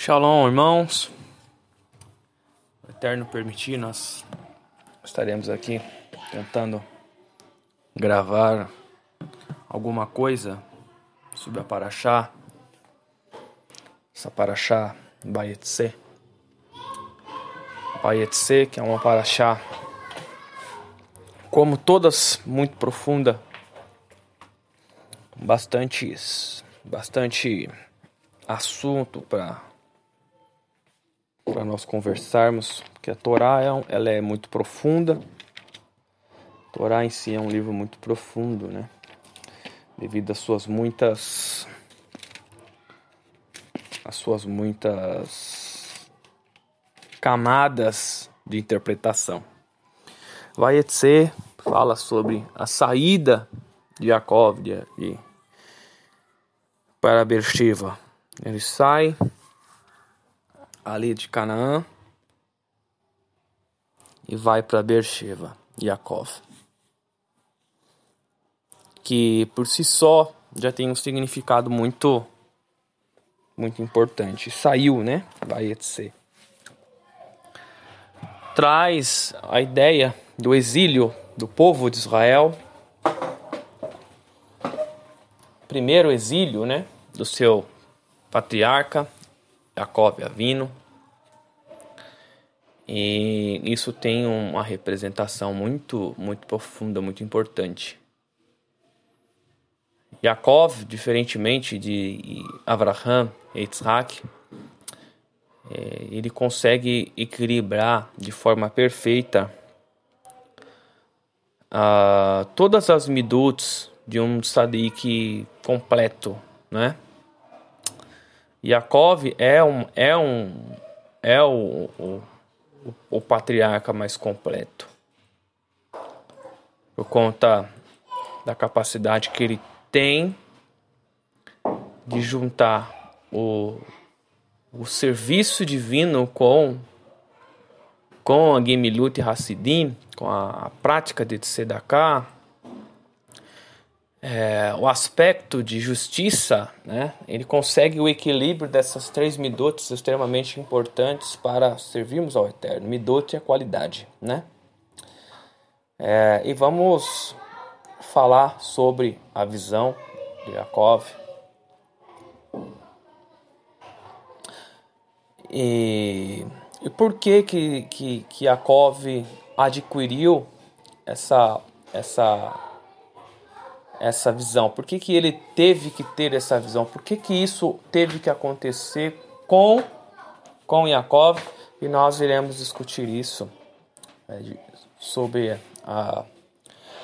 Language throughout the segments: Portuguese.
Shalom, irmãos. O Eterno permitir, nós estaremos aqui tentando gravar alguma coisa sobre a Paraxá, essa Paraxá Bayetse. Bayetse, que é uma Paraxá, como todas, muito profunda, bastante, bastante assunto para para nós conversarmos, porque a Torá é, ela é muito profunda. A Torá em si é um livro muito profundo, né? Devido às suas muitas as suas muitas camadas de interpretação. Vaietse fala sobre a saída de Jacob de, de, para Beersheba. Ele sai ali de Canaã e vai para Beersheba, Yaakov. Que por si só já tem um significado muito muito importante. Saiu, né? Vai ser. Traz a ideia do exílio do povo de Israel. Primeiro exílio, né, do seu patriarca Jacob Avino. E isso tem uma representação muito, muito profunda, muito importante. Yaakov, diferentemente de Abraham e Isaac, é, ele consegue equilibrar de forma perfeita uh, todas as miduts de um sadiq completo, né? Yaakov é um é um é o, o, o patriarca mais completo. Por conta da capacidade que ele tem de juntar o, o serviço divino com com a Gemilut Hassidim, com a, a prática de Tzedakah, é, o aspecto de justiça, né, ele consegue o equilíbrio dessas três midotes extremamente importantes para servirmos ao Eterno. Midot é a qualidade, né? É, e vamos falar sobre a visão de Jacob. E, e por que que, que, que Jacob adquiriu essa, essa essa visão? Por que, que ele teve que ter essa visão? Por que, que isso teve que acontecer com, com Yaakov? E nós iremos discutir isso é, sobre a,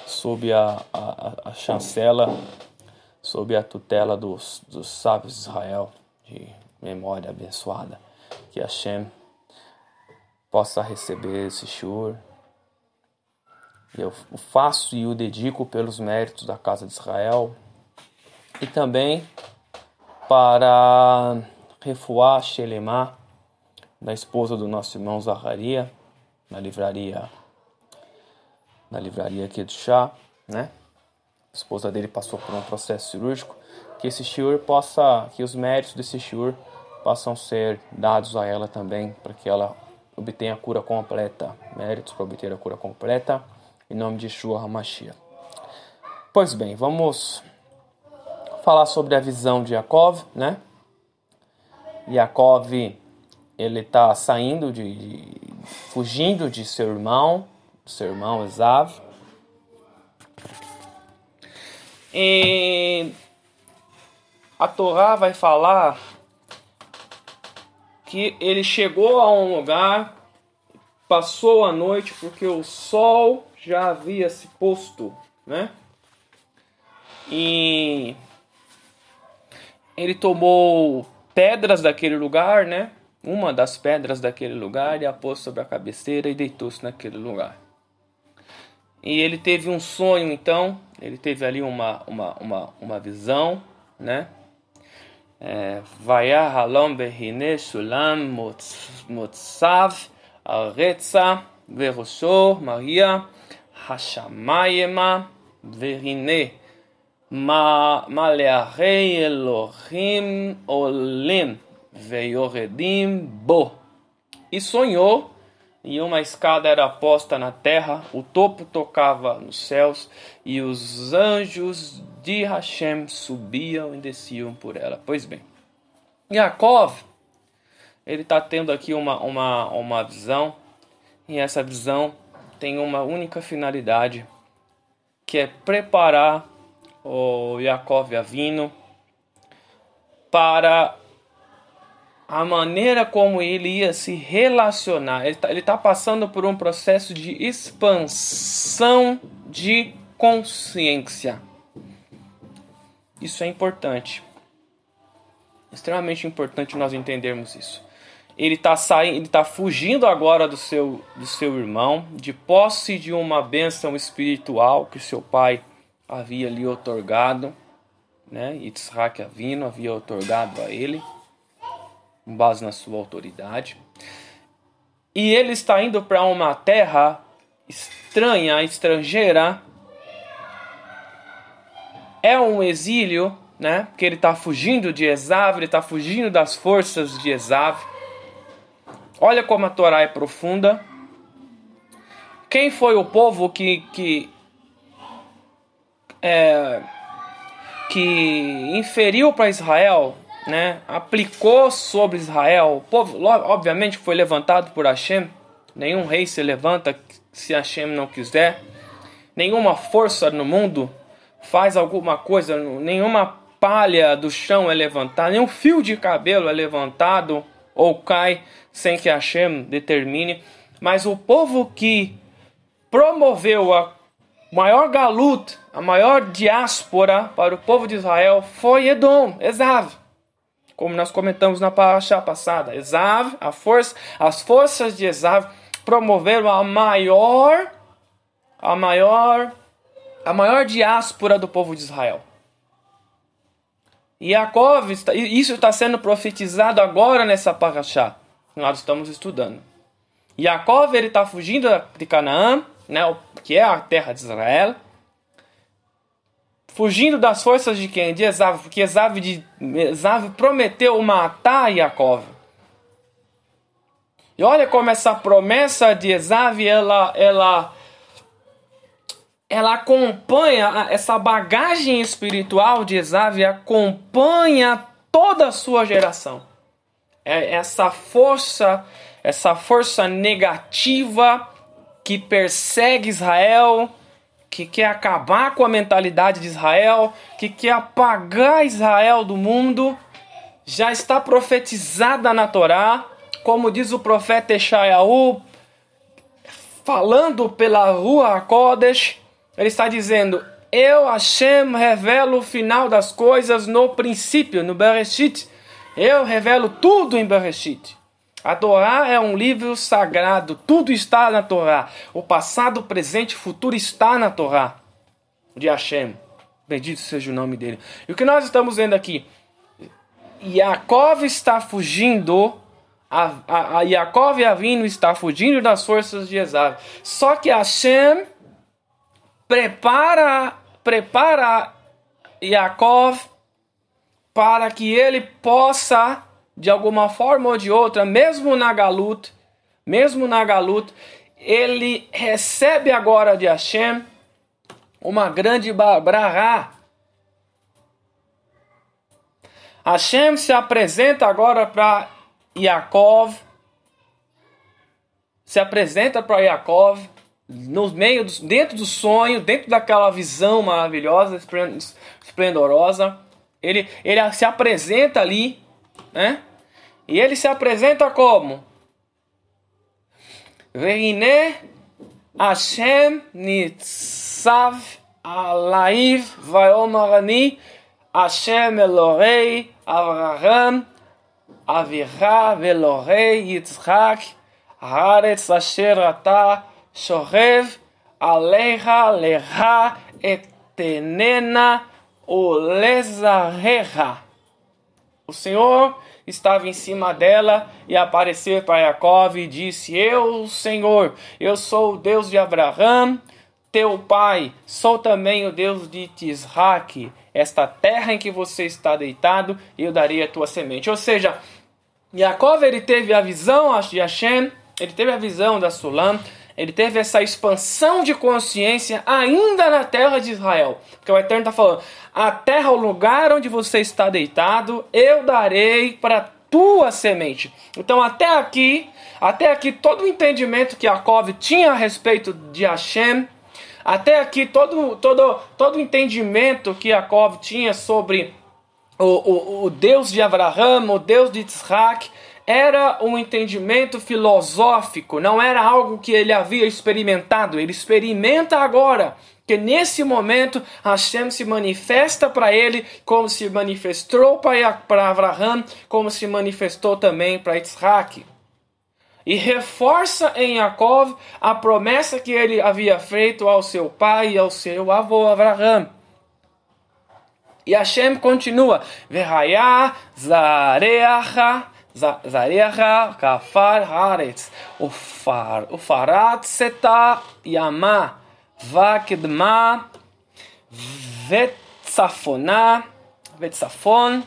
sob a, a, a chancela, sob a tutela dos, dos sábios de Israel, de memória abençoada. Que Hashem possa receber esse shur eu o faço e o dedico pelos méritos da casa de Israel e também para refuar Shelemá, da esposa do nosso irmão Zaharia, na livraria na livraria aqui do chá, né? A esposa dele passou por um processo cirúrgico, que esse shiur possa, que os méritos desse shiur possam ser dados a ela também, para que ela obtenha a cura completa, méritos para obter a cura completa em nome de Yeshua HaMashiach. Pois bem, vamos falar sobre a visão de Yaakov, né? Yaakov, ele está saindo de, fugindo de seu irmão, seu irmão Esav. E a Torá vai falar que ele chegou a um lugar, passou a noite porque o sol já havia se posto, né? E ele tomou pedras daquele lugar, né? Uma das pedras daquele lugar e a pôs sobre a cabeceira e deitou-se naquele lugar. E ele teve um sonho, então, ele teve ali uma, uma, uma, uma visão, né? É, Vaya halom behine sulam motzav aretza verosho Maria Hashamayema verine malearei Elohim olim, veioredim bo. E sonhou, e uma escada era posta na terra, o topo tocava nos céus, e os anjos de Hashem subiam e desciam por ela. Pois bem, Yaakov, ele está tendo aqui uma, uma, uma visão, e essa visão tem uma única finalidade, que é preparar o Yaakov Avino para a maneira como ele ia se relacionar. Ele está tá passando por um processo de expansão de consciência. Isso é importante. Extremamente importante nós entendermos isso. Ele está saindo, ele está fugindo agora do seu, do seu irmão, de posse de uma bênção espiritual que seu pai havia lhe otorgado, né? Yitzhak Avino havia otorgado a ele com base na sua autoridade. E ele está indo para uma terra estranha, estrangeira. É um exílio, né? Porque ele está fugindo de Esav, ele está fugindo das forças de Esav. Olha como a Torá é profunda. Quem foi o povo que, que, é, que inferiu para Israel né, aplicou sobre Israel. O povo, obviamente, foi levantado por Hashem. Nenhum rei se levanta se Hashem não quiser. Nenhuma força no mundo faz alguma coisa, nenhuma palha do chão é levantada, nenhum fio de cabelo é levantado ou cai sem que Hashem determine. Mas o povo que promoveu a maior galut, a maior diáspora para o povo de Israel foi Edom, Esav como nós comentamos na paraxá passada. Esav, a força, as forças de Esav promoveram a maior a maior a maior diáspora do povo de Israel. Yaakov, isso está sendo profetizado agora nessa paraxá que nós estamos estudando. Yaakov ele está fugindo de Canaã, né, que é a terra de Israel, fugindo das forças de quem? De Esav, porque Esav, de, Esav prometeu matar Yaakov. E olha como essa promessa de Esav, ela, ela, ela acompanha, essa bagagem espiritual de Esav acompanha toda a sua geração. É essa força, essa força negativa que persegue Israel, que quer acabar com a mentalidade de Israel, que quer apagar Israel do mundo, já está profetizada na Torá, como diz o profeta Eshayahu, falando pela rua Kodesh, ele está dizendo: Eu, Hashem, revelo o final das coisas no princípio, no Bereshit. Eu revelo tudo em Bereshit. A Torá é um livro sagrado, tudo está na Torá. O passado, o presente e o futuro está na Torá de Hashem. Bendito seja o nome dele. E o que nós estamos vendo aqui? Yaakov está fugindo, a, a, a Yaakov e Avino está fugindo das forças de Esav. Só que Hashem prepara, prepara Yaakov para que ele possa de alguma forma ou de outra, mesmo na Galut, mesmo na Galut, ele recebe agora de Hashem uma grande brahá. Hashem se apresenta agora para Yaakov, se apresenta para Yaakov no meio, do, dentro do sonho, dentro daquela visão maravilhosa, esplendorosa. Ele, ele se apresenta ali né? E ele se apresenta como? Veine Hashem nitzav alaiv vayomarani Hashem Elohei Avraham Avicha Velohei Yitzhak Haaretz asher ata shorev aleha leha etenena ulezareha o Senhor estava em cima dela e apareceu para Jacob e disse: Eu, Senhor, eu sou o Deus de Abraão, teu pai, sou também o Deus de Tisraque. Esta terra em que você está deitado, eu darei a tua semente. Ou seja, Yaakov ele teve a visão de Hashem, ele teve a visão da Sulam, ele teve essa expansão de consciência ainda na terra de Israel. Porque o Eterno está falando: a terra, o lugar onde você está deitado, eu darei para tua semente. Então, até aqui, até aqui, todo o entendimento que Jacob tinha a respeito de Hashem, até aqui, todo, todo, todo o entendimento que Jacob tinha sobre o, o, o Deus de Abraão, o Deus de Isaac, era um entendimento filosófico, não era algo que ele havia experimentado. Ele experimenta agora que nesse momento Hashem se manifesta para ele como se manifestou para Abraão, como se manifestou também para Isaac. E reforça em Jacob a promessa que ele havia feito ao seu pai e ao seu avô Abraão. E Hashem continua: Verhaya zareacha זריחה כפר הארץ, ופרצת ימה, וקדמה, וצפונה, וצפון,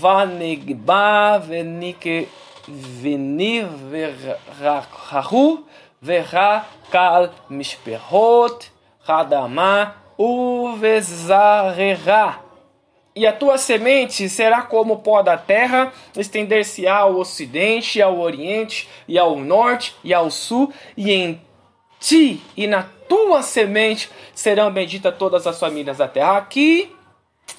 ונגבה, ונברחו, וחקל משפחות, חדמה, ובזררה. E a tua semente será como o pó da terra, estender-se-á ao ocidente, ao oriente, e ao norte, e ao sul, e em ti e na tua semente serão benditas todas as famílias da terra. Aqui,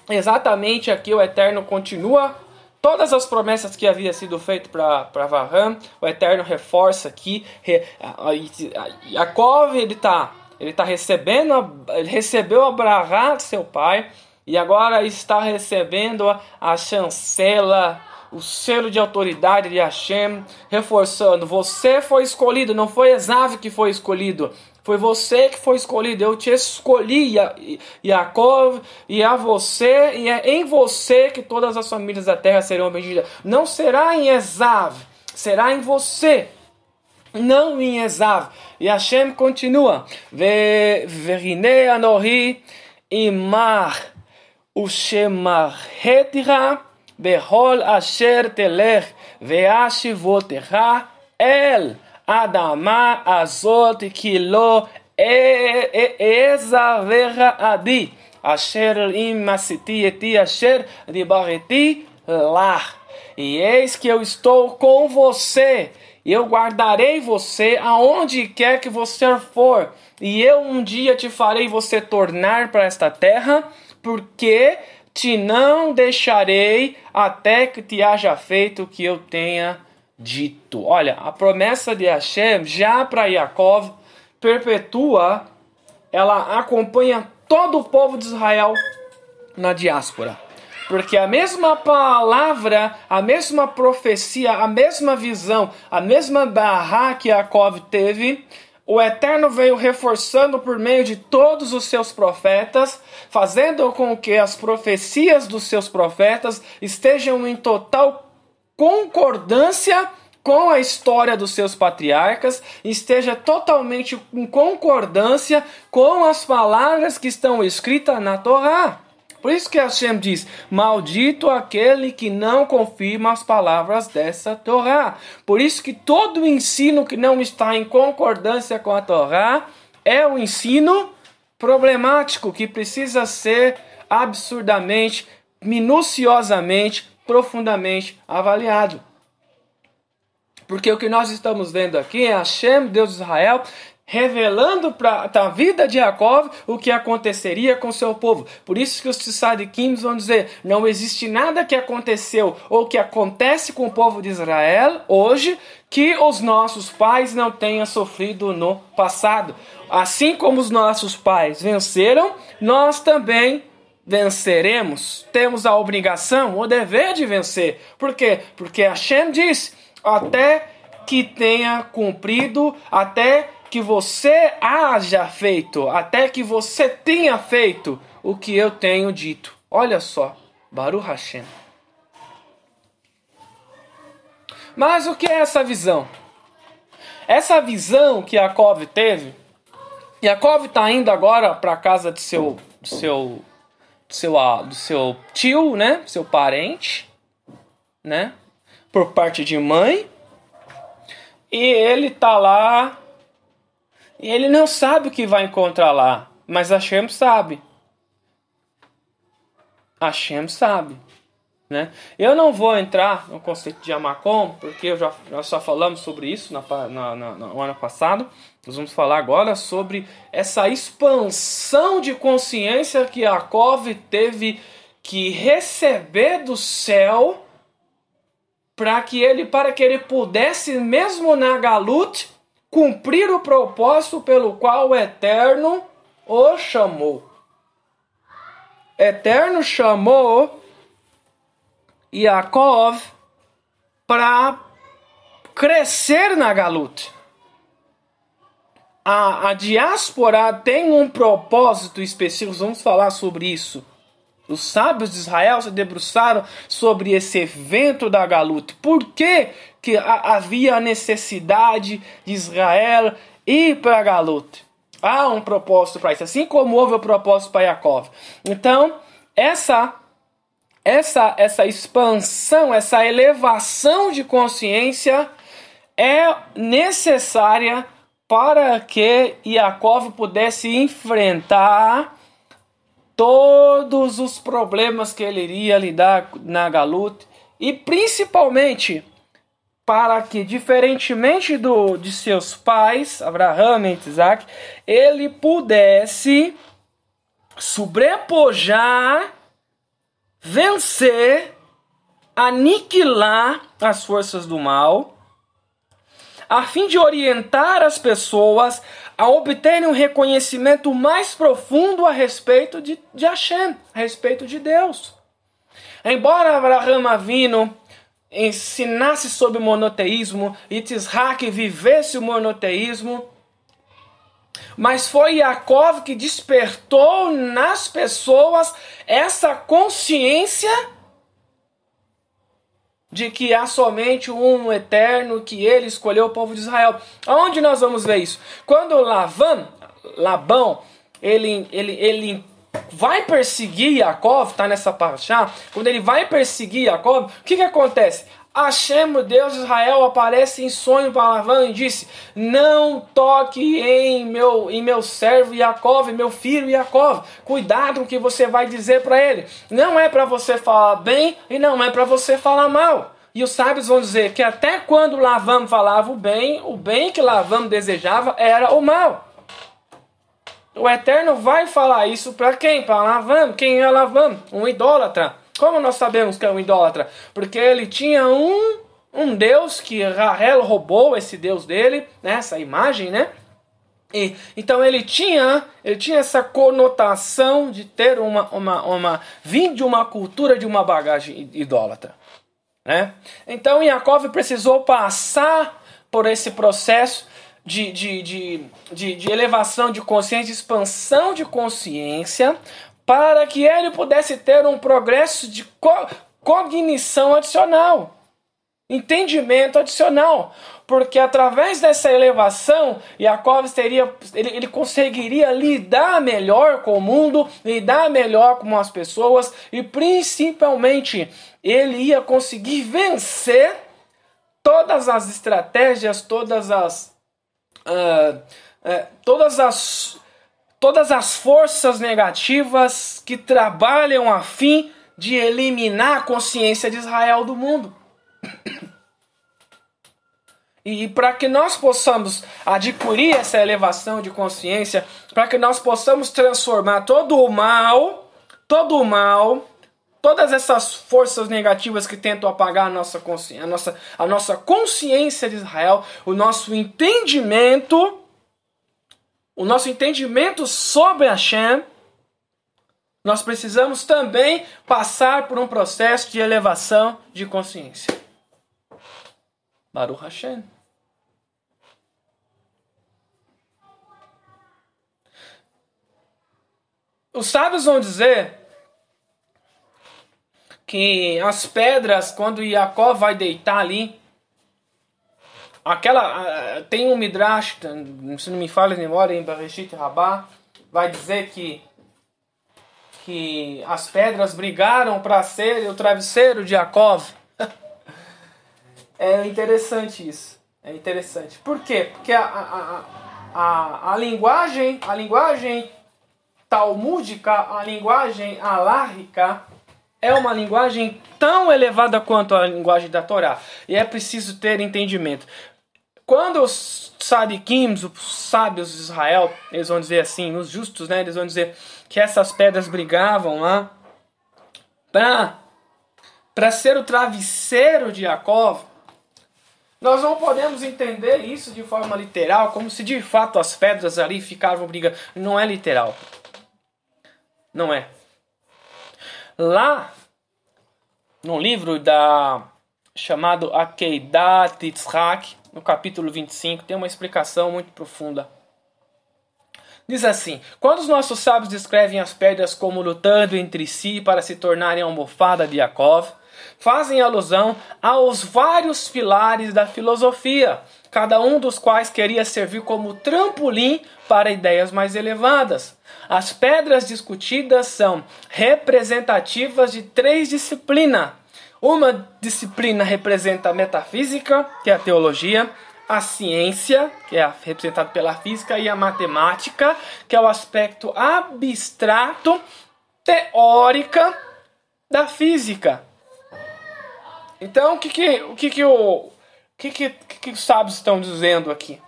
exatamente aqui, o Eterno continua todas as promessas que havia sido feito para Avraham, o Eterno reforça aqui. Jacob, ele está ele tá recebendo, ele recebeu Abraão, seu pai, e agora está recebendo a chancela, o selo de autoridade de Hashem, reforçando: você foi escolhido, não foi Esav que foi escolhido, foi você que foi escolhido. Eu te escolhi, Jacob, e a você, e é em você que todas as famílias da terra serão benditas. Não será em Esav, será em você não em Esav. E Hashem continua: Verine anohi imar ושמרתך בכל אשר תלך והשיבותך אל אדמה הזאת כי לא אעזבך עדי אשר אם עשיתי אתי אשר דיברתי לך. E eis que eu estou com você e eu guardarei você aonde quer que você for, e eu um dia te farei você tornar para esta terra, porque te não deixarei até que te haja feito o que eu tenha dito. Olha, a promessa de Hashem já para Yaakov perpetua, ela acompanha todo o povo de Israel na diáspora. Porque a mesma palavra, a mesma profecia, a mesma visão, a mesma barra que Jacob teve, o Eterno veio reforçando por meio de todos os seus profetas, fazendo com que as profecias dos seus profetas estejam em total concordância com a história dos seus patriarcas, esteja totalmente em concordância com as palavras que estão escritas na Torá. Por isso que Hashem diz: Maldito aquele que não confirma as palavras dessa Torá. Por isso que todo ensino que não está em concordância com a Torá é um ensino problemático que precisa ser absurdamente, minuciosamente, profundamente avaliado. Porque o que nós estamos vendo aqui é Hashem, Deus de Israel, revelando para a vida de Jacob o que aconteceria com seu povo. Por isso que os Tzadikim vão dizer: não existe nada que aconteceu ou que acontece com o povo de Israel hoje que os nossos pais não tenham sofrido no passado. Assim como os nossos pais venceram, nós também venceremos. Temos a obrigação, o dever de vencer. Por quê? Porque Hashem diz: até que tenha cumprido, até que você haja feito, até que você tenha feito o que eu tenho dito. Olha só, Baruch Hashem. Mas o que é essa visão? Essa visão que Jacob teve, Jacob está indo agora para a casa de seu, do seu, do seu, do seu tio, né? Seu parente, né? por parte de mãe, e ele tá lá, ele não sabe o que vai encontrar lá, mas Hashem sabe. Hashem sabe. Né? Eu não vou entrar no conceito de Amacom, porque eu já, nós já falamos sobre isso na, na, na, no ano passado. Nós vamos falar agora sobre essa expansão de consciência que Yaakov teve que receber do céu para que ele para que ele pudesse mesmo na galut cumprir o propósito pelo qual o Eterno o chamou. Eterno chamou Yaakov para crescer na Galut. A, a diáspora tem um propósito específico, vamos falar sobre isso. Os sábios de Israel se debruçaram sobre esse evento da Galut. Por que, que havia a necessidade de Israel ir para a Galut? Há um propósito para isso, assim como houve o propósito para Yaakov. Então, essa essa, essa expansão, essa elevação de consciência é necessária para que Yaakov pudesse enfrentar todos os problemas que ele iria lidar na Galut e principalmente para que, diferentemente do, de seus pais, Abraão e Isaac, ele pudesse sobrepujar vencer, aniquilar as forças do mal, a fim de orientar as pessoas a obterem um reconhecimento mais profundo a respeito de, de Hashem, a respeito de Deus. Embora Abraham Avino ensinasse sobre monoteísmo e Tisrak vivesse o monoteísmo, mas foi Yaakov que despertou nas pessoas essa consciência de que há somente um eterno que ele escolheu o povo de Israel. Aonde nós vamos ver isso? Quando Lavan, Labão, ele, ele, ele vai perseguir Yaakov, está nessa paraxá, quando ele vai perseguir Yaakov, o que, que acontece? Hashem, Deus de Israel, aparece em sonho para Lavã e disse: Não toque em meu, em meu servo Yaakov, meu filho Yaakov. Cuidado com o que você vai dizer para ele. Não é para você falar bem e não é para você falar mal. E os sábios vão dizer que até quando Lavã falava o bem, o bem que Lavã desejava era o mal. O Eterno vai falar isso para quem? Para Lavã. Quem é Lavã? Um idólatra. Como nós sabemos que é um idólatra? Porque ele tinha um, um Deus que Rahel roubou esse Deus dele, né? essa imagem, né? E, então ele tinha, ele tinha essa conotação de ter uma, uma, uma vir de uma cultura de uma bagagem idólatra. Né? Então Yaakov precisou passar por esse processo de, de, de, de, de elevação de consciência, de expansão de consciência, para que ele pudesse ter um progresso de co cognição adicional, entendimento adicional, porque através dessa elevação, Jacob teria, ele, ele conseguiria lidar melhor com o mundo, lidar melhor com as pessoas e principalmente ele ia conseguir vencer todas as estratégias, todas as uh, uh, todas as todas as forças negativas que trabalham a fim de eliminar a consciência de Israel do mundo. E para que nós possamos adquirir essa elevação de consciência, para que nós possamos transformar todo o mal, todo o mal, todas essas forças negativas que tentam apagar a nossa consciência, a nossa, a nossa consciência de Israel, o nosso entendimento o nosso entendimento sobre Hashem, nós precisamos também passar por um processo de elevação de consciência. Baruch Hashem. Os sábios vão dizer que as pedras, quando Jacó vai deitar ali, Aquela. Tem um Midrash, se não me falha a memória, em Bereshit Rabá, vai dizer que. que as pedras brigaram para ser o travesseiro de Yaakov. É interessante isso. É interessante. Por quê? Porque a, a, a, a, linguagem, a linguagem talmúdica, a linguagem alárrica, é uma linguagem tão elevada quanto a linguagem da Torá. E é preciso ter entendimento. Quando os sadikim, os sábios de Israel, eles vão dizer assim, os justos, né, eles vão dizer que essas pedras brigavam lá para para ser o travesseiro de Jacob, nós não podemos entender isso de forma literal, como se de fato as pedras ali ficavam brigando. Não é literal. Não é. Lá, no livro da chamado Akeidat Yitzhak, no capítulo 25, tem uma explicação muito profunda. Diz assim: Quando os nossos sábios descrevem as pedras como lutando entre si para se tornarem a almofada de Yaakov, fazem alusão aos vários pilares da filosofia, cada um dos quais queria servir como trampolim para ideias mais elevadas. As pedras discutidas são representativas de três disciplinas. Uma disciplina representa a metafísica, que é a teologia, a ciência, que é representada pela física, e a matemática, que é o aspecto abstrato, teórica da física. Então, o que que o que que o que que, que, os sábios estão dizendo aqui?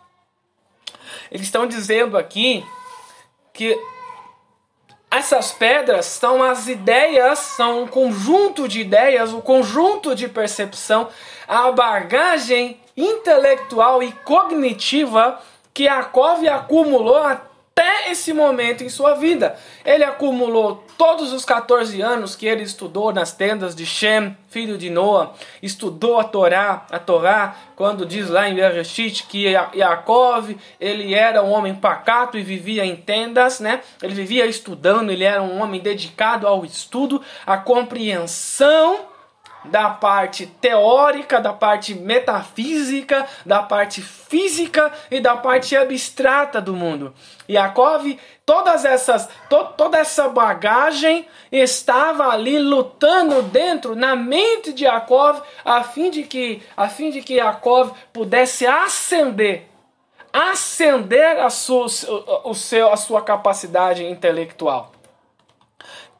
Eles estão dizendo aqui que essas pedras são as ideias, são um conjunto de ideias, um conjunto de percepção, a bagagem intelectual e cognitiva que a Cove acumulou até esse momento em sua vida. Ele acumulou todos os 14 anos que ele estudou nas tendas de Shem, filho de Noa, estudou a Torá, a Torá, quando diz lá em Bereshit que Yaakov, ele era um homem pacato e vivia em tendas, né? Ele vivia estudando, ele era um homem dedicado ao estudo, à compreensão da parte teórica, da parte metafísica, da parte física e da parte abstrata do mundo. Yaakov, todas essas, to, toda essa bagagem estava ali lutando dentro na mente de Yaakov a fim de que a fim de que Yaakov pudesse ascender ascender a sua, o seu, a sua capacidade intelectual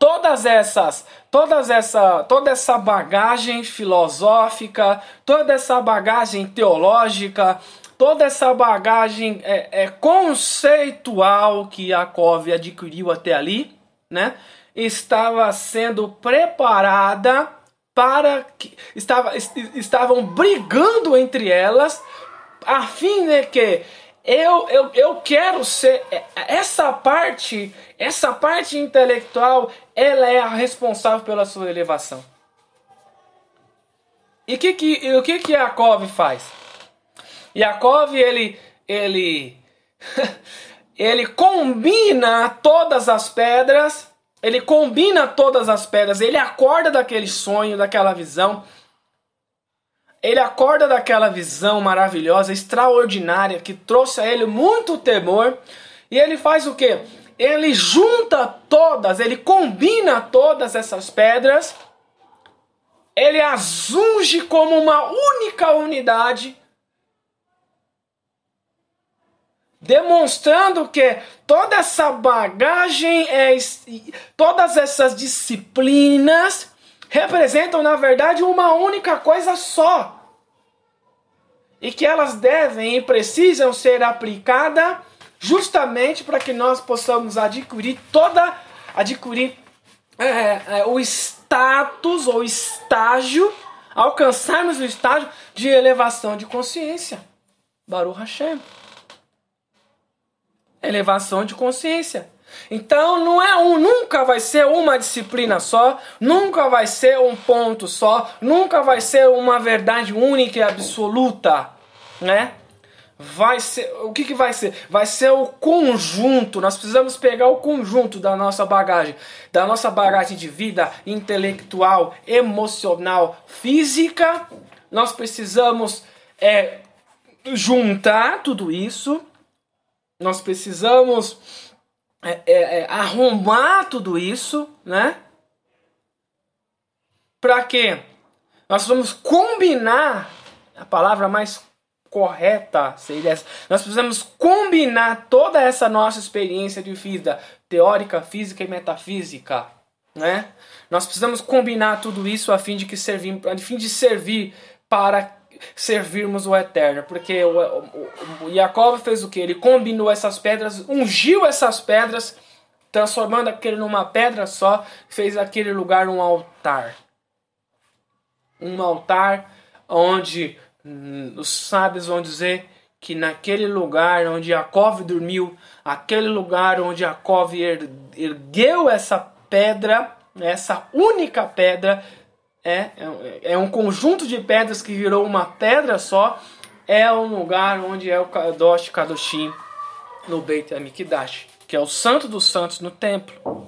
todas essas, todas essa, toda essa bagagem filosófica, toda essa bagagem teológica, toda essa bagagem é, é, conceitual que Yaakov adquiriu até ali, né, estava sendo preparada para que estava, estavam brigando entre elas a fim de que eu, eu, eu quero ser é, essa parte, essa parte intelectual, ela é a responsável pela sua elevação. E que que, o que que Yaakov faz? Yaakov ele ele ele combina todas as pedras, ele combina todas as pedras, ele acorda daquele sonho, daquela visão ele acorda daquela visão maravilhosa, extraordinária, que trouxe a ele muito temor, e ele faz o que? Ele junta todas, ele combina todas essas pedras, ele as unge como uma única unidade, demonstrando que toda essa bagagem, é, todas essas disciplinas, representam, na verdade, uma única coisa só. E que elas devem e precisam ser aplicadas justamente para que nós possamos adquirir toda adquirir é, é, o status ou estágio, alcançarmos o estágio de elevação de consciência. Baruch Hashem. Elevação de consciência. Então não é um, nunca vai ser uma disciplina só, nunca vai ser um ponto só, nunca vai ser uma verdade única e absoluta, né? Vai ser, o que, que vai ser? Vai ser o conjunto. Nós precisamos pegar o conjunto da nossa bagagem, da nossa bagagem de vida intelectual, emocional, física. Nós precisamos é, juntar tudo isso. Nós precisamos é, é, é, arrumar tudo isso, né? Para quê? Nós vamos combinar a palavra mais correta seria essa. Nós precisamos combinar toda essa nossa experiência de vida teórica, física e metafísica, né? Nós precisamos combinar tudo isso a fim de que servir, a fim de servir para servirmos o eterno, porque o, o, o Jacob fez o que? Ele combinou essas pedras, ungiu essas pedras, transformando aquele numa pedra só, fez aquele lugar um altar. Um altar onde os sábios vão dizer que naquele lugar onde Jacob dormiu, aquele lugar onde Jacob ergueu essa pedra, essa única pedra, é, é, é um conjunto de pedras que virou uma pedra só, é um lugar onde é o Kadosh Kadoshim no Beit HaMikdash, que é o santo dos santos no templo.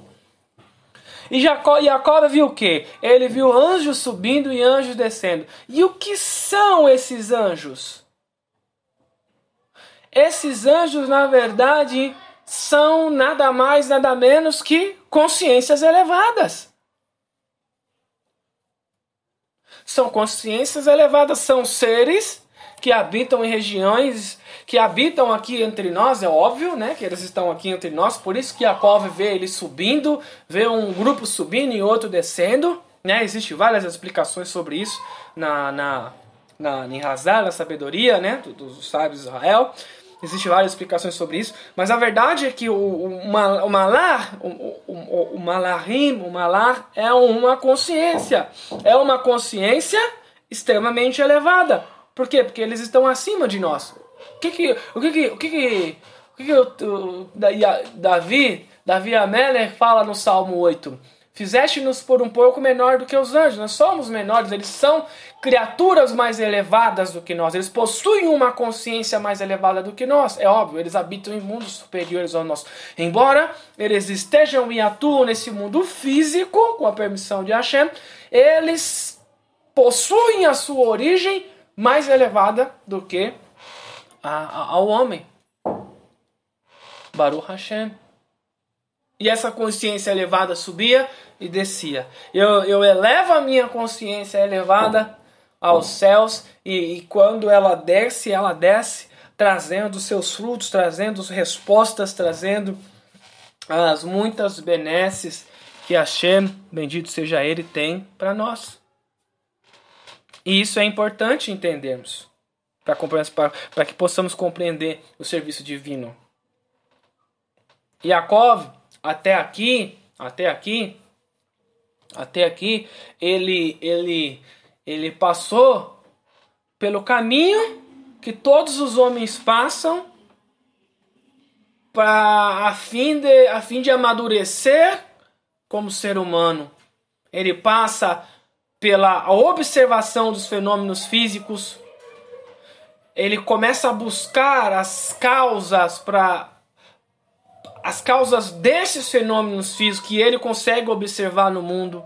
E Jacó, Jacob viu o que? Ele viu anjos subindo e anjos descendo. E o que são esses anjos? Esses anjos, na verdade, são nada mais, nada menos que consciências elevadas. São consciências elevadas, são seres que habitam em regiões que habitam aqui entre nós, é óbvio, né, que eles estão aqui entre nós, por isso que Jacob vê eles subindo, vê um grupo subindo e outro descendo, né, existem várias explicações sobre isso na, na, na em Hazar, na sabedoria, né, dos sábios de Israel, Existem várias explicações sobre isso, mas a verdade é que o, o, o malar, o, o, o malahim, o malar é uma consciência, é uma consciência extremamente elevada. Por quê? Porque eles estão acima de nós. O que que, o que que, o que que, o que, que o, Davi, Davi Améler fala no Salmo 8? Fizeste-nos por um pouco menor do que os anjos. Nós somos menores, eles são criaturas mais elevadas do que nós. Eles possuem uma consciência mais elevada do que nós. É óbvio, eles habitam em mundos superiores ao nosso. Embora eles estejam e atuam nesse mundo físico, com a permissão de Hashem, eles possuem a sua origem mais elevada do que a, a, ao homem. Baruch Hashem. E essa consciência elevada subia e descia. Eu, eu elevo a minha consciência elevada aos céus e, e quando ela desce, ela desce trazendo seus frutos, trazendo respostas, trazendo as muitas benesses que Hashem, bendito seja Ele, tem para nós. E isso é importante entendermos, para que possamos compreender o serviço divino. Yaakov, até aqui, até aqui, até aqui, ele, ele, ele passou pelo caminho que todos os homens passam para a fim de a fim de amadurecer como ser humano. Ele passa pela observação dos fenômenos físicos. Ele começa a buscar as causas para as causas desses fenômenos físicos que ele consegue observar no mundo.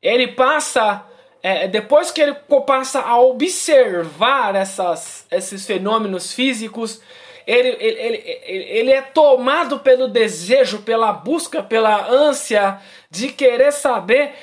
Ele passa, é, depois que ele passa a observar essas, esses fenômenos físicos, ele, ele, ele, ele é tomado pelo desejo, pela busca, pela ânsia de querer saber,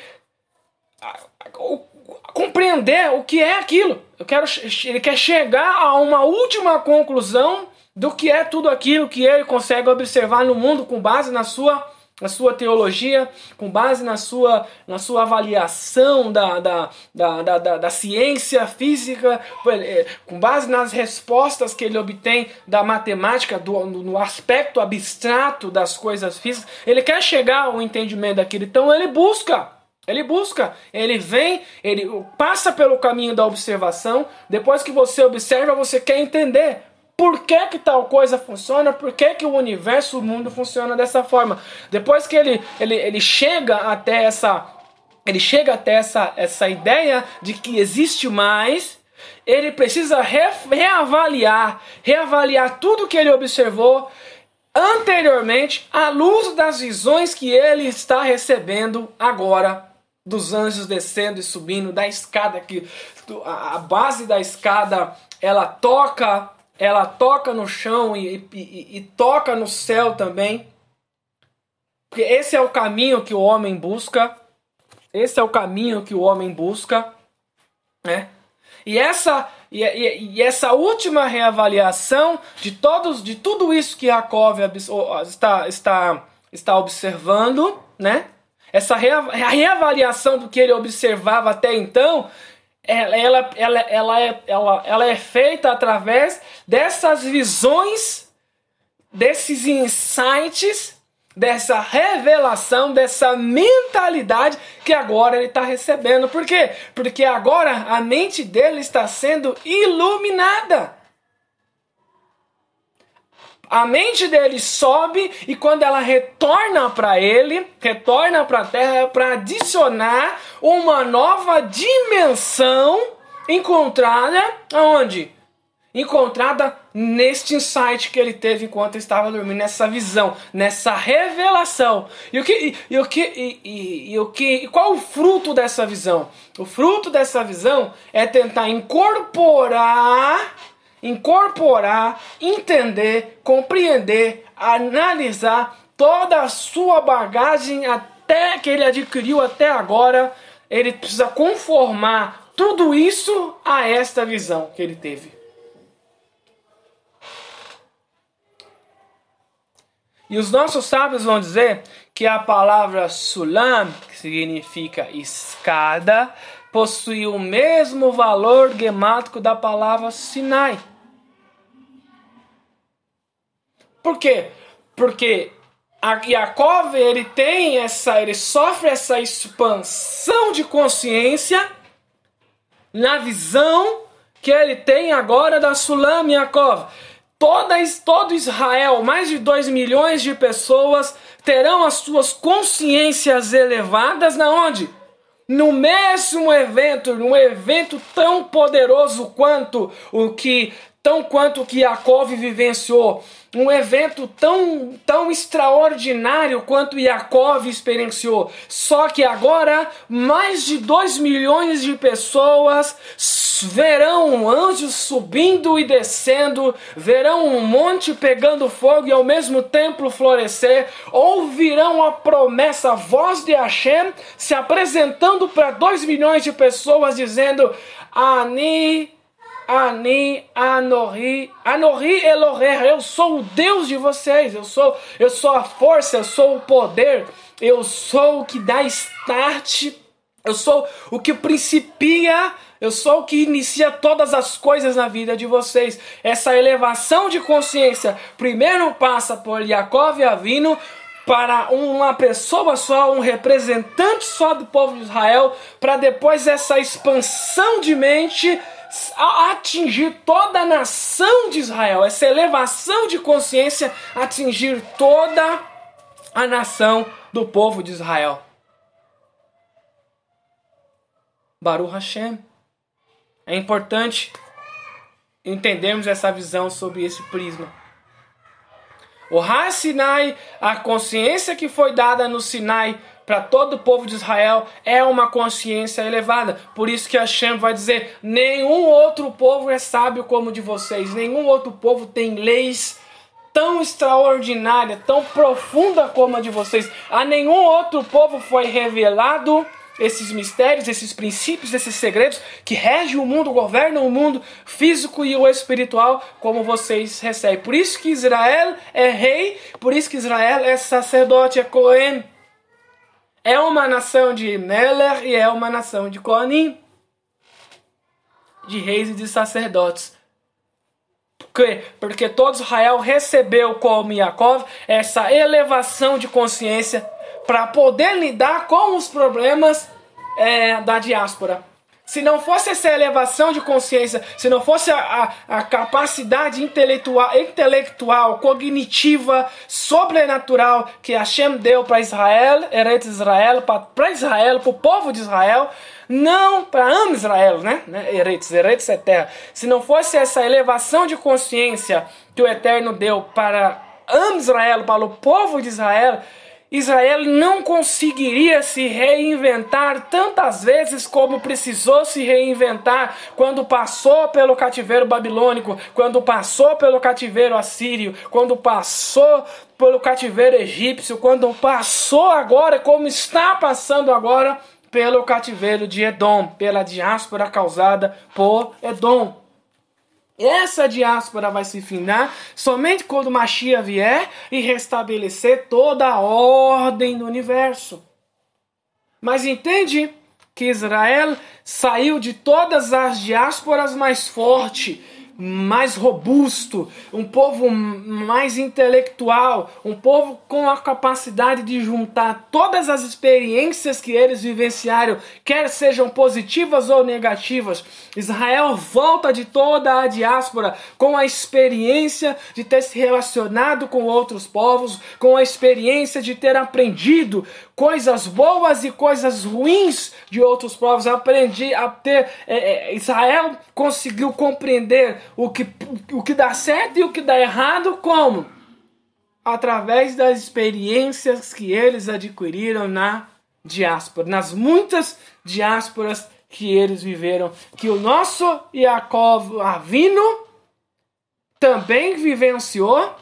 compreender o que é aquilo. Eu quero, ele quer chegar a uma última conclusão do que é tudo aquilo que ele consegue observar no mundo com base na sua, na sua teologia, com base na sua, na sua avaliação da, da, da, da, da, da ciência física, eh, com base nas respostas que ele obtém da matemática, do, no aspecto abstrato das coisas físicas. Ele quer chegar ao entendimento daquilo, então ele busca. Ele busca, ele vem, ele passa pelo caminho da observação. Depois que você observa, você quer entender por que, que tal coisa funciona, por que, que o universo, o mundo funciona dessa forma. Depois que ele, ele, ele chega até essa ele chega até essa, essa ideia de que existe mais, ele precisa re, reavaliar, reavaliar tudo que ele observou anteriormente à luz das visões que ele está recebendo agora dos anjos descendo e subindo da escada que a base da escada ela toca ela toca no chão e, e, e, toca no céu também. Porque esse é o caminho que o homem busca. Esse é o caminho que o homem busca. Né? E essa e, e, e, essa última reavaliação de todos de tudo isso que Jacob está, está, está observando, né? Essa reavaliação do que ele observava até então, ela, ela, ela, ela, é, ela, ela é feita através dessas visões, desses insights dessa revelação, dessa mentalidade que agora ele está recebendo. Por quê? Porque agora a mente dele está sendo iluminada. A mente dele sobe e quando ela retorna para ele, retorna para a terra para adicionar uma nova dimensão encontrada aonde? encontrada neste insight que ele teve enquanto estava dormindo, nessa visão, nessa revelação. E o que e, o que e, e, e o que qual o fruto dessa visão? O fruto dessa visão é tentar incorporar incorporar, entender, compreender, analisar toda a sua bagagem até que ele adquiriu até agora, ele precisa conformar tudo isso a esta visão que ele teve. E os nossos sábios vão dizer que a palavra sulam, que significa escada, possui o mesmo valor gemático da palavra Sinai. Por quê? Porque Yaakov ele tem essa, ele sofre essa expansão de consciência na visão que ele tem agora da Sulam Yaakov. Todas, todo Israel, mais de 2 milhões de pessoas, terão as suas consciências elevadas na onde? No mesmo evento, num evento tão poderoso quanto o que tão quanto que Yaakov vivenciou um evento tão, tão extraordinário quanto Yaakov experienciou. Só que agora mais de 2 milhões de pessoas verão anjos subindo e descendo, verão um monte pegando fogo e ao mesmo tempo florescer, ouvirão a promessa, a voz de Hashem se apresentando para 2 milhões de pessoas dizendo: Ani Ani Anori, Anori Eloher, eu sou o Deus de vocês, eu sou, eu sou a força, eu sou o poder, eu sou o que dá start, eu sou o que principia, eu sou o que inicia todas as coisas na vida de vocês. Essa elevação de consciência primeiro passa por Yaakov Avino, para uma pessoa só, um representante só do povo de Israel, para depois essa expansão de mente atingir toda a nação de Israel, essa elevação de consciência atingir toda a nação do povo de Israel. Baruch Hashem. É importante entendermos essa visão sob esse prisma. O Har Sinai, a consciência que foi dada no Sinai para todo o povo de Israel é uma consciência elevada. Por isso que Hashem vai dizer: nenhum outro povo é sábio como o de vocês, nenhum outro povo tem leis tão extraordinária, tão profunda como a de vocês. A nenhum outro povo foi revelado esses mistérios, esses princípios, esses segredos que regem o mundo, governam o mundo físico e o espiritual, como vocês recebem. Por isso que Israel é rei, por isso que Israel é sacerdote, é Cohen. É uma nação de Meller e é uma nação de Kohanim, de reis e de sacerdotes. Por quê? Porque todo Israel recebeu como Yaakov essa elevação de consciência para poder lidar com os problemas é, da diáspora. Se não fosse essa elevação de consciência, se não fosse a, a, a capacidade intelectual, intelectual, cognitiva, sobrenatural que Hashem deu para Israel, Eretz Israel, para Israel, para o povo de Israel, não para Am Israel, né? né? Eretz, Eretz é terra. Se não fosse essa elevação de consciência que o Eterno deu para Am Israel, para o povo de Israel, Israel não conseguiria se reinventar tantas vezes como precisou se reinventar quando passou pelo cativeiro babilônico, quando passou pelo cativeiro assírio, quando passou pelo cativeiro egípcio, quando passou agora, como está passando agora pelo cativeiro de Edom, pela diáspora causada por Edom. Essa diáspora vai se findar somente quando Machia vier e restabelecer toda a ordem do universo. Mas entende que Israel saiu de todas as diásporas mais forte mais robusto, um povo mais intelectual, um povo com a capacidade de juntar todas as experiências que eles vivenciaram, quer sejam positivas ou negativas. Israel volta de toda a diáspora com a experiência de ter se relacionado com outros povos, com a experiência de ter aprendido coisas boas e coisas ruins de outros povos. Aprendi a ter. É, é, Israel conseguiu compreender o que, o que dá certo e o que dá errado como? Através das experiências que eles adquiriram na diáspora, nas muitas diásporas que eles viveram, que o nosso Yaakov Avino também vivenciou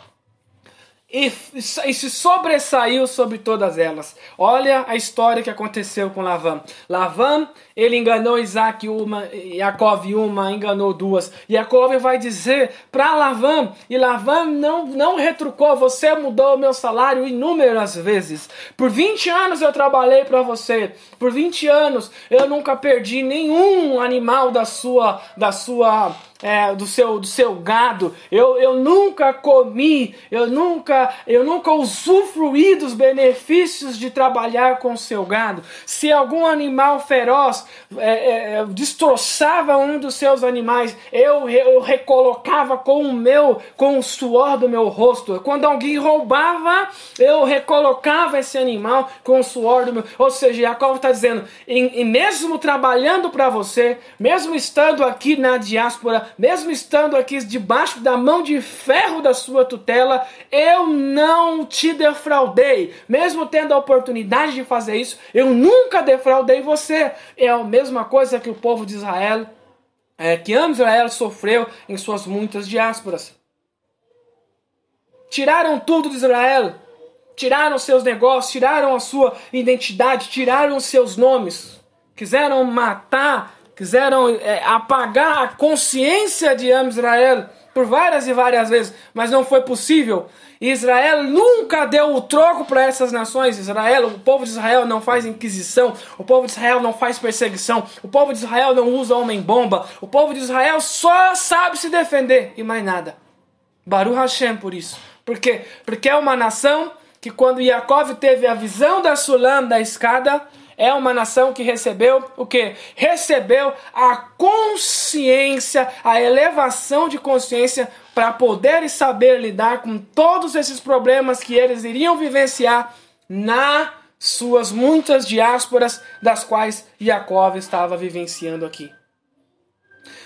e, e, se sobressaiu sobre todas elas. Olha a história que aconteceu com Lavan. Lavan, ele enganou Isaac uma, Jacob uma, enganou duas. Jacob vai dizer para Lavan, e Lavan não, não retrucou, você mudou o meu salário inúmeras vezes. Por 20 anos eu trabalhei para você. Por 20 anos eu nunca perdi nenhum animal da sua da sua é, do, seu, do seu gado. Eu, eu nunca comi, eu nunca, eu nunca usufruí dos benefícios de trabalhar com o seu gado. Se algum animal feroz é, é, é, destroçava um dos seus animais, eu, eu recolocava com o meu, com o suor do meu rosto. Quando alguém roubava, eu recolocava esse animal com o suor do meu. Ou seja, Jacob está dizendo, e, e mesmo trabalhando para você, mesmo estando aqui na diáspora, mesmo estando aqui debaixo da mão de ferro da sua tutela, eu não te defraudei. Mesmo tendo a oportunidade de fazer isso, eu nunca defraudei você. É a mesma coisa que o povo de Israel, é, que ama Israel, sofreu em suas muitas diásporas. Tiraram tudo de Israel, tiraram seus negócios, tiraram a sua identidade, tiraram seus nomes, quiseram matar quiseram é, apagar a consciência de Israel por várias e várias vezes, mas não foi possível. Israel nunca deu o troco para essas nações. Israel, o povo de Israel não faz inquisição, o povo de Israel não faz perseguição, o povo de Israel não usa homem-bomba, o povo de Israel só sabe se defender e mais nada. Baruch Hashem por isso. Por quê? Porque é uma nação que quando Yaakov teve a visão da Sulam, da escada, é uma nação que recebeu o que? Recebeu a consciência, a elevação de consciência para poder e saber lidar com todos esses problemas que eles iriam vivenciar nas suas muitas diásporas das quais Jacob estava vivenciando aqui.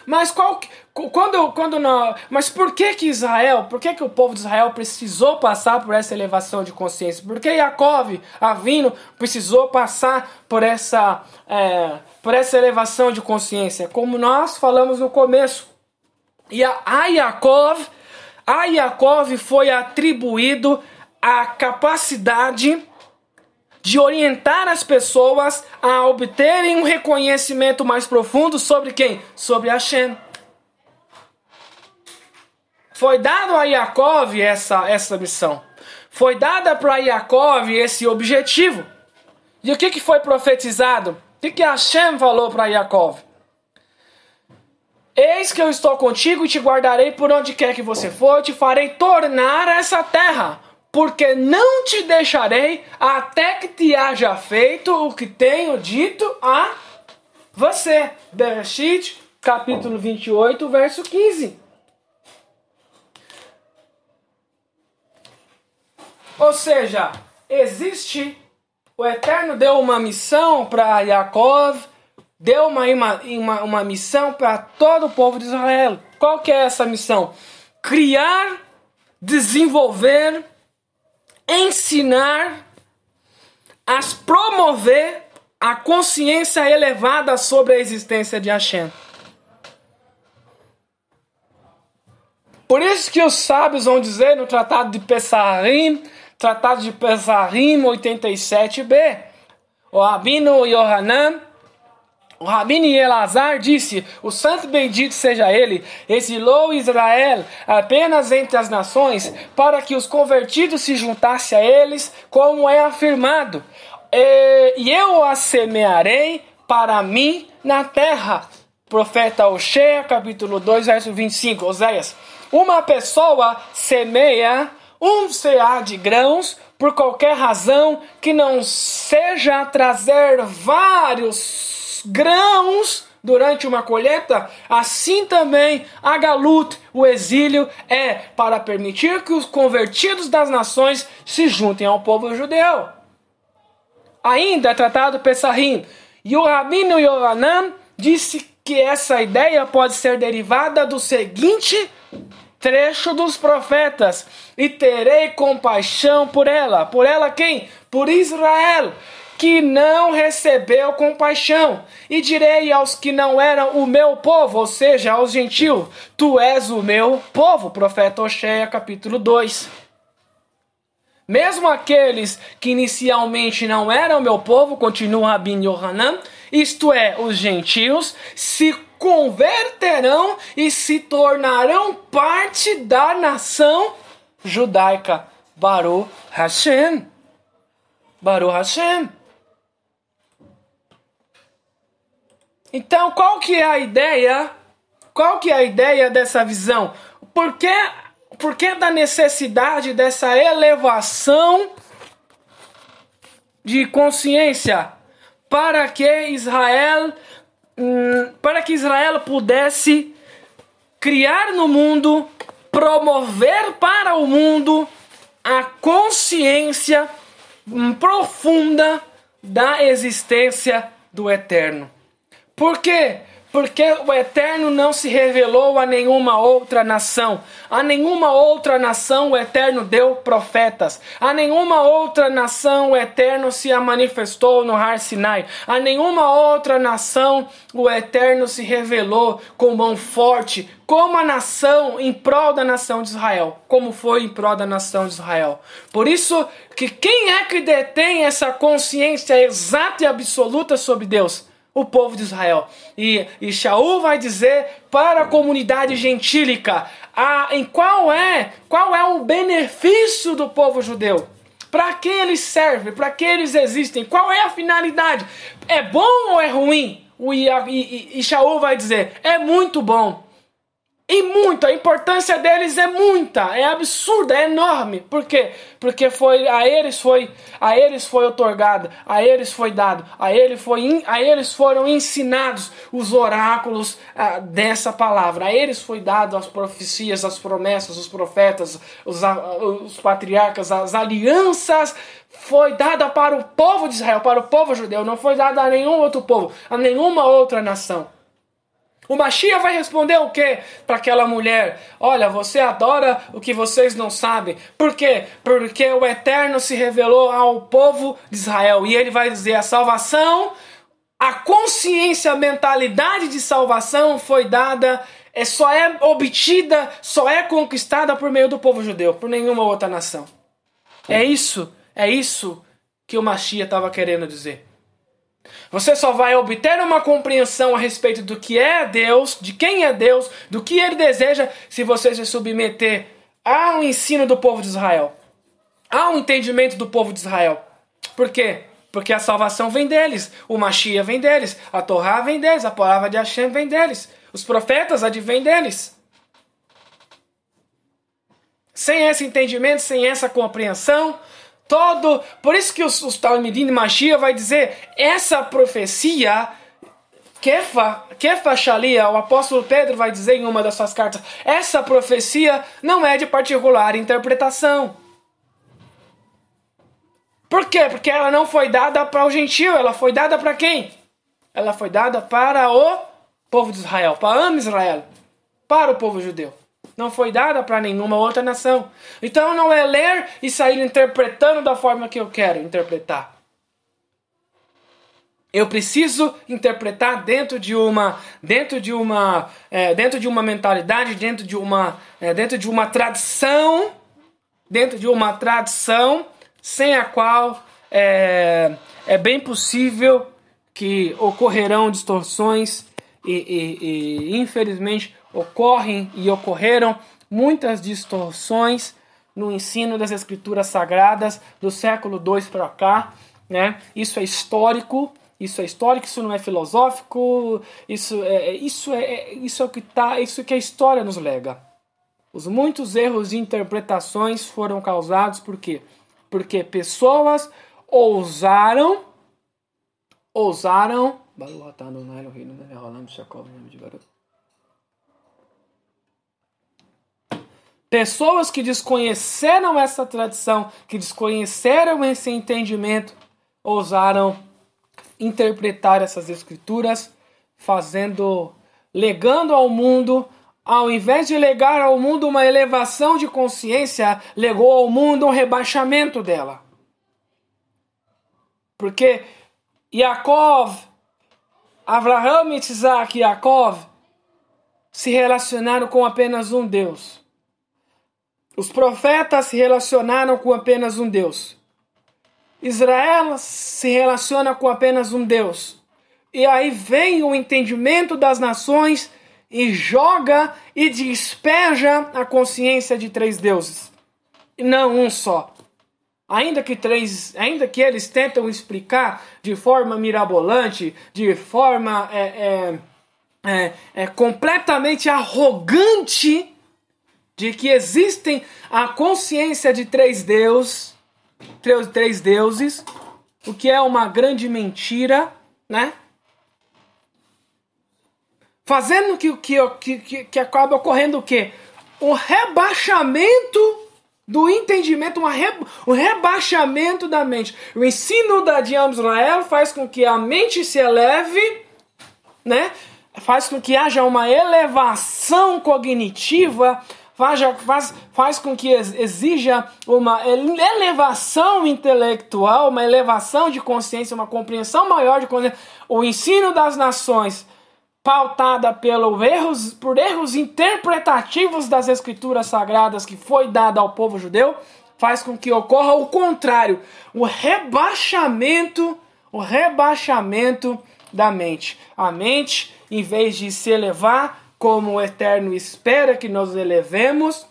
Mas qual quando quando não, mas por que que Israel, por que que o povo de Israel precisou passar por essa elevação de consciência? Por que Yaakov, Avino, precisou passar por essa é, por essa elevação de consciência? Como nós falamos no começo, e a, a Yaakov, a Yaakov foi atribuído a capacidade de orientar as pessoas a obterem um reconhecimento mais profundo sobre quem? Sobre Hashem. Foi dado a Yaakov essa, essa missão. Foi dada para Yaakov esse objetivo. E o que, que foi profetizado? O que, que Hashem falou para Yaakov? Eis que eu estou contigo e te guardarei por onde quer que você for, te farei tornar essa terra porque não te deixarei até que te haja feito o que tenho dito a você. Bereshit, capítulo 28, verso 15. Ou seja, existe, o Eterno deu uma missão para Yaakov, deu uma, uma, uma missão para todo o povo de Israel. Qual que é essa missão? Criar, desenvolver ensinar a promover a consciência elevada sobre a existência de Hashem. Por isso que os sábios vão dizer no Tratado de Pessarim, Tratado de Pessarim 87b, O Rabino Yohanan, o Rabino Elazar disse: O santo bendito seja ele, exilou Israel apenas entre as nações, para que os convertidos se juntassem a eles, como é afirmado. E eu a semearei para mim na terra. Profeta Oshea, capítulo 2, verso 25. Oséias. Uma pessoa semeia um cear de grãos por qualquer razão que não seja trazer vários grãos durante uma colheita, assim também a galut, o exílio, é para permitir que os convertidos das nações se juntem ao povo judeu. Ainda é tratado Pessahim, e o Rabino Yohanan disse que essa ideia pode ser derivada do seguinte trecho dos profetas: E terei compaixão por ela. Por ela quem? Por Israel, que não recebeu compaixão. E direi aos que não eram o meu povo, ou seja, aos gentios: Tu és o meu povo. Profeta Oséia, capítulo 2. Mesmo aqueles que inicialmente não eram meu povo, continua Rabin Yohanan, isto é, os gentios, se converterão e se tornarão parte da nação judaica. Baruch Hashem. Baruch Hashem. Então, qual que é a ideia? Qual que é a ideia dessa visão? Por que por que da necessidade dessa elevação de consciência para que Israel hum, para que Israel pudesse criar no mundo, promover para o mundo a consciência hum, profunda da existência do eterno. Por quê? porque o Eterno não se revelou a nenhuma outra nação. A nenhuma outra nação o Eterno deu profetas. A nenhuma outra nação o Eterno se manifestou no Har Sinai. A nenhuma outra nação o Eterno se revelou com mão forte, como a nação em prol da nação de Israel, como foi em prol da nação de Israel. Por isso que quem é que detém essa consciência exata e absoluta sobre Deus? O povo de Israel. E, e Shaul vai dizer para a comunidade gentílica a, em qual é, qual é o benefício do povo judeu. Para que eles servem? Para que eles existem? Qual é a finalidade? É bom ou é ruim? E, e, e Shaul vai dizer: é muito bom. E muito, a importância deles é muita, é absurda, é enorme. Por quê? Porque foi a eles foi a eles foi otorgado, a eles foi dado, a, ele foi, a eles foram ensinados os oráculos ah, dessa palavra. A eles foi dado as profecias, as promessas, os profetas, os, os patriarcas, as alianças foi dada para o povo de Israel, para o povo judeu, não foi dada a nenhum outro povo, a nenhuma outra nação. O Machia vai responder o que para aquela mulher? Olha, você adora o que vocês não sabem. Por quê? Porque o Eterno se revelou ao povo de Israel. E ele vai dizer: a salvação, a consciência, a mentalidade de salvação foi dada, é, só é obtida, só é conquistada por meio do povo judeu, por nenhuma outra nação. É isso, é isso que o Machia estava querendo dizer. Você só vai obter uma compreensão a respeito do que é Deus, de quem é Deus, do que ele deseja, se você se submeter ao ensino do povo de Israel, ao entendimento do povo de Israel. Por quê? Porque a salvação vem deles, o Mashiach vem deles, a Torá vem deles, a palavra de Hashem vem deles, os profetas advêm deles. Sem esse entendimento, sem essa compreensão, todo. Por isso que os, os Talmidim Mashiach vai dizer essa profecia. Kefa, Kefa Shalia, o apóstolo Pedro vai dizer em uma das suas cartas, essa profecia não é de particular interpretação. Por quê? Porque ela não foi dada para o gentio, ela foi dada para quem? Ela foi dada para o povo de Israel, para o Israel, para o povo judeu não foi dada para nenhuma outra nação. Então não é ler e sair interpretando da forma que eu quero interpretar. Eu preciso interpretar dentro de uma, dentro de uma, é, dentro de uma mentalidade, dentro de uma, é, dentro de uma tradição, dentro de uma tradição sem a qual é, é bem possível que ocorrerão distorções e, e, e infelizmente ocorrem e ocorreram muitas distorções no ensino das escrituras sagradas do século II para cá, né? Isso é histórico, isso é histórico, isso não é filosófico, isso é, é isso é, é isso é o que tá, isso que a história nos lega. Os muitos erros de interpretações foram causados por quê? Porque pessoas ousaram ousaram Pessoas que desconheceram essa tradição, que desconheceram esse entendimento, ousaram interpretar essas escrituras, fazendo, legando ao mundo, ao invés de legar ao mundo uma elevação de consciência, legou ao mundo um rebaixamento dela. Porque Yaakov, Abraham, Isaac e Yaakov se relacionaram com apenas um Deus. Os profetas se relacionaram com apenas um Deus. Israel se relaciona com apenas um Deus. E aí vem o entendimento das nações e joga e despeja a consciência de três deuses. E não um só. Ainda que três, ainda que eles tentam explicar de forma mirabolante, de forma é, é, é, é completamente arrogante, de que existem a consciência de três deuses, três, três deuses, o que é uma grande mentira, né? Fazendo que, que, que, que acaba ocorrendo o quê? O rebaixamento do entendimento, uma re, um rebaixamento da mente. O ensino da de Israel faz com que a mente se eleve, né? faz com que haja uma elevação cognitiva faz, faz, faz com que exija uma elevação intelectual, uma elevação de consciência, uma compreensão maior de consciência. O ensino das nações, pautada pelo erros, por erros interpretativos das escrituras sagradas que foi dada ao povo judeu, faz com que ocorra o contrário, o rebaixamento, o rebaixamento da mente. A mente, em vez de se elevar, como o Eterno espera que nos elevemos,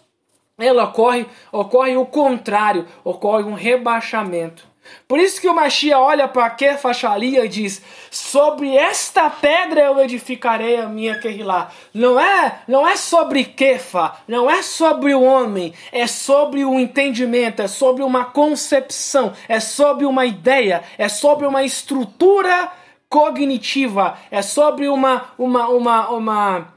ela ocorre, ocorre o contrário, ocorre um rebaixamento. Por isso que o Machia olha para a facharia e diz: Sobre esta pedra eu edificarei a minha Kehilá. Não é, não é sobre Kefa, não é sobre o homem, é sobre o entendimento, é sobre uma concepção, é sobre uma ideia, é sobre uma estrutura cognitiva, é sobre uma, uma, uma, uma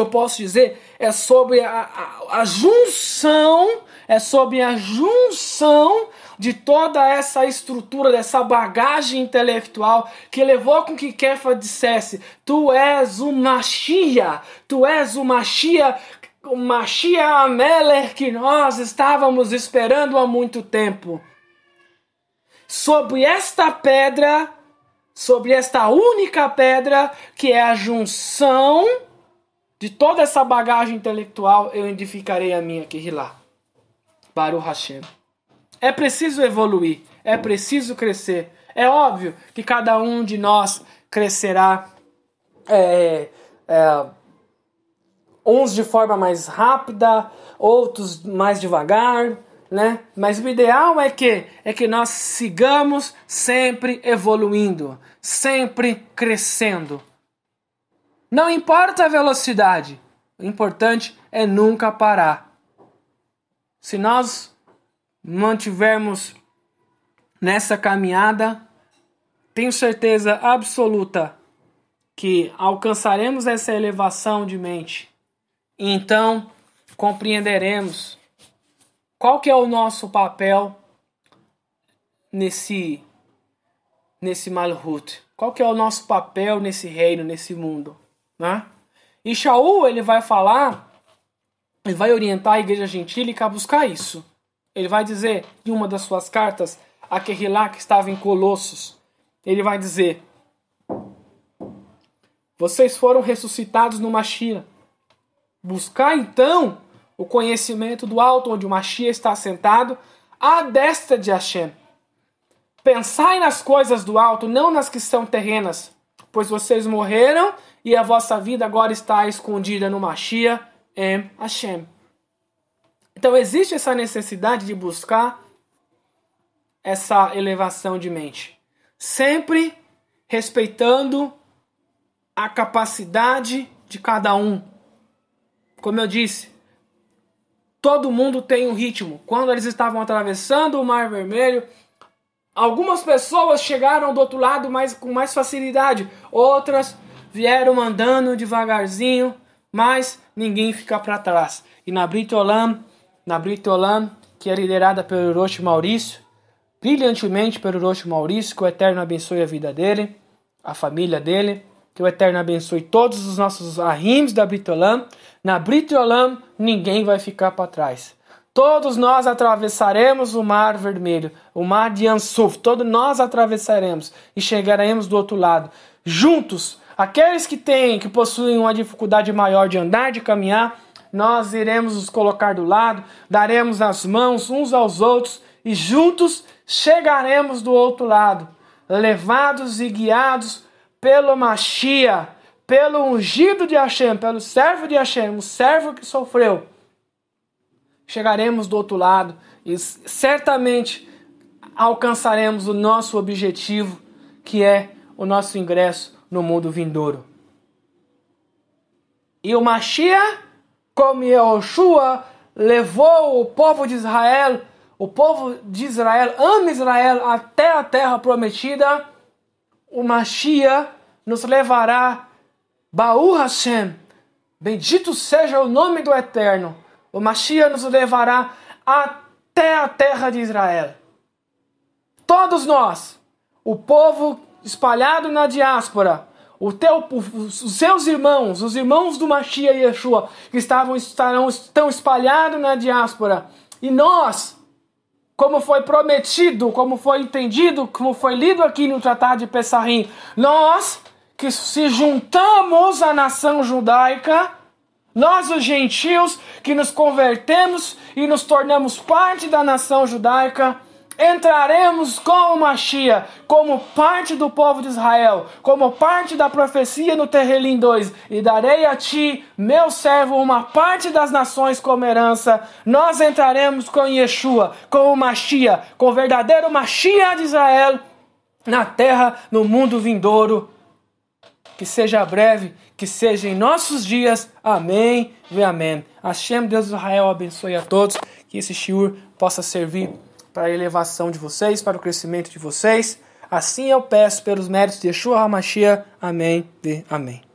eu posso dizer, é sobre a, a, a, junção, é sobre a junção de toda essa estrutura, dessa bagagem intelectual que levou com que Kefa dissesse: Tu és o Machia, tu és o Machia, o Machia Ameler que nós estávamos esperando há muito tempo. Sobre esta pedra, sobre esta única pedra, que é a junção de toda essa bagagem intelectual, eu edificarei a minha Kehilá. Baruch Hashem. É preciso evoluir, é preciso crescer. É óbvio que cada um de nós crescerá, é, é, uns de forma mais rápida, outros mais devagar, né? Mas o ideal é que é que nós sigamos sempre evoluindo, sempre crescendo. Não importa a velocidade, o importante é nunca parar. Se nós mantivermos nessa caminhada, tenho certeza absoluta que alcançaremos essa elevação de mente. E então compreenderemos qual que é o nosso papel nesse nesse Malhut. Qual que é o nosso papel nesse reino, nesse mundo? Né? E Shaul ele vai falar, ele vai orientar a igreja gentílica a buscar isso. Ele vai dizer em uma das suas cartas a Querrilá que estava em Colossos, ele vai dizer: Vocês foram ressuscitados no Machia. Buscar então o conhecimento do alto onde o Machia está sentado à destra de Hashem. Pensai nas coisas do alto, não nas que são terrenas, pois vocês morreram e a vossa vida agora está escondida no Machia em Hashem. Então existe essa necessidade de buscar essa elevação de mente, sempre respeitando a capacidade de cada um. Como eu disse, todo mundo tem um ritmo. Quando eles estavam atravessando o Mar Vermelho, algumas pessoas chegaram do outro lado mais, com mais facilidade, outras vieram andando devagarzinho, mas ninguém fica para trás. E na Britolam, na Britolam, que é liderada pelo Hiroshi Maurício, brilhantemente pelo Hiroshi Maurício, que o Eterno abençoe a vida dele, a família dele, que o Eterno abençoe todos os nossos arrims da Britolam. Na Britolam, ninguém vai ficar para trás. Todos nós atravessaremos o mar vermelho, o mar de Ansuf, todos nós atravessaremos e chegaremos do outro lado. Juntos, aqueles que têm, que possuem uma dificuldade maior de andar, de caminhar, nós iremos nos colocar do lado, daremos as mãos uns aos outros e juntos chegaremos do outro lado, levados e guiados pelo Machia, pelo ungido de Hashem, pelo servo de Hashem, o servo que sofreu. Chegaremos do outro lado e certamente alcançaremos o nosso objetivo, que é o nosso ingresso no mundo vindouro. E o Machia, como Yehoshua, levou o povo de Israel, o povo de Israel, ama Israel até a terra prometida, o Mashiach nos levará, Baú Hashem, bendito seja o nome do Eterno, o Mashiach nos levará até a terra de Israel. Todos nós, o povo espalhado na diáspora, teu, os seus irmãos, os irmãos do Mashiach e Yeshua, que estavam, estarão, estão espalhados na diáspora, e nós, como foi prometido, como foi entendido, como foi lido aqui no Tratado de Pessahim, nós que se juntamos à nação judaica, nós os gentios que nos convertemos e nos tornamos parte da nação judaica, entraremos com o Machia como parte do povo de Israel, como parte da profecia no Terrelim 2, e darei a ti, meu servo, uma parte das nações como herança. Nós entraremos com Yeshua, com o Machia, com o verdadeiro Machia de Israel, na terra, no mundo vindouro. Que seja breve, que seja em nossos dias. Amém e amém. Hashem, Deus de Israel, abençoe a todos. Que esse shiur possa servir para a elevação de vocês, para o crescimento de vocês. Assim eu peço pelos méritos de Yeshua HaMashiach. Amém e amém.